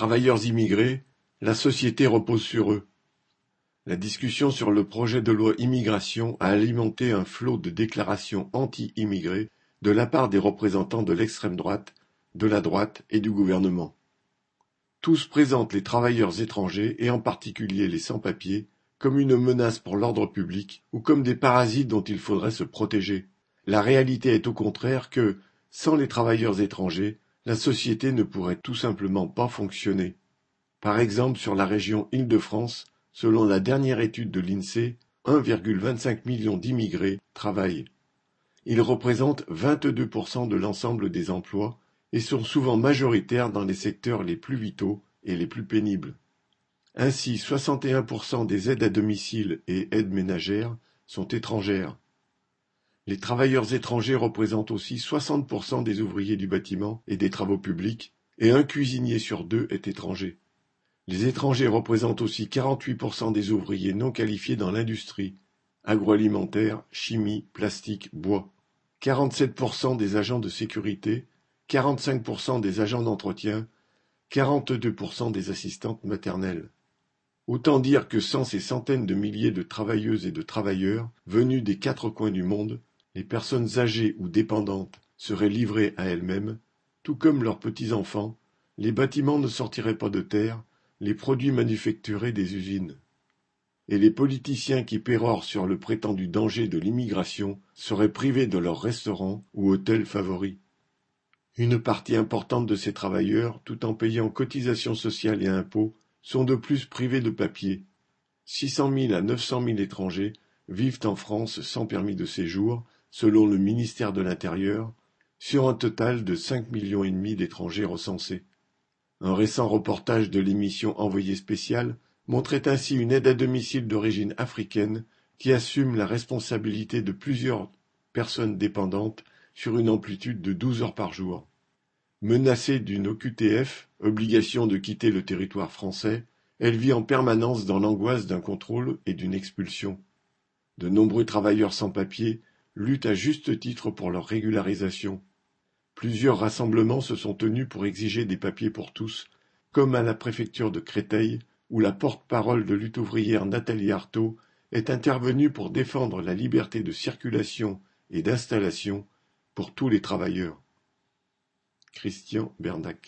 Travailleurs immigrés, la société repose sur eux. La discussion sur le projet de loi immigration a alimenté un flot de déclarations anti-immigrés de la part des représentants de l'extrême droite, de la droite et du gouvernement. Tous présentent les travailleurs étrangers, et en particulier les sans-papiers, comme une menace pour l'ordre public ou comme des parasites dont il faudrait se protéger. La réalité est au contraire que, sans les travailleurs étrangers, la société ne pourrait tout simplement pas fonctionner. Par exemple, sur la région Île-de-France, selon la dernière étude de l'INSEE, 1,25 million d'immigrés travaillent. Ils représentent 22% de l'ensemble des emplois et sont souvent majoritaires dans les secteurs les plus vitaux et les plus pénibles. Ainsi, 61% des aides à domicile et aides ménagères sont étrangères. Les travailleurs étrangers représentent aussi 60% des ouvriers du bâtiment et des travaux publics, et un cuisinier sur deux est étranger. Les étrangers représentent aussi 48% des ouvriers non qualifiés dans l'industrie, agroalimentaire, chimie, plastique, bois, 47% des agents de sécurité, 45% des agents d'entretien, 42% des assistantes maternelles. Autant dire que sans ces centaines de milliers de travailleuses et de travailleurs venus des quatre coins du monde, les personnes âgées ou dépendantes seraient livrées à elles-mêmes, tout comme leurs petits-enfants, les bâtiments ne sortiraient pas de terre, les produits manufacturés des usines. Et les politiciens qui pérorent sur le prétendu danger de l'immigration seraient privés de leurs restaurants ou hôtels favoris. Une partie importante de ces travailleurs, tout en payant cotisations sociales et impôts, sont de plus privés de papier. Six cent mille à neuf cent mille étrangers vivent en France sans permis de séjour selon le ministère de l'Intérieur, sur un total de cinq millions et demi d'étrangers recensés. Un récent reportage de l'émission Envoyé spécial montrait ainsi une aide à domicile d'origine africaine qui assume la responsabilité de plusieurs personnes dépendantes sur une amplitude de douze heures par jour. Menacée d'une OQTF, obligation de quitter le territoire français, elle vit en permanence dans l'angoisse d'un contrôle et d'une expulsion. De nombreux travailleurs sans papier luttent à juste titre pour leur régularisation. Plusieurs rassemblements se sont tenus pour exiger des papiers pour tous, comme à la préfecture de Créteil, où la porte-parole de lutte ouvrière Nathalie Arthaud est intervenue pour défendre la liberté de circulation et d'installation pour tous les travailleurs. Christian Bernac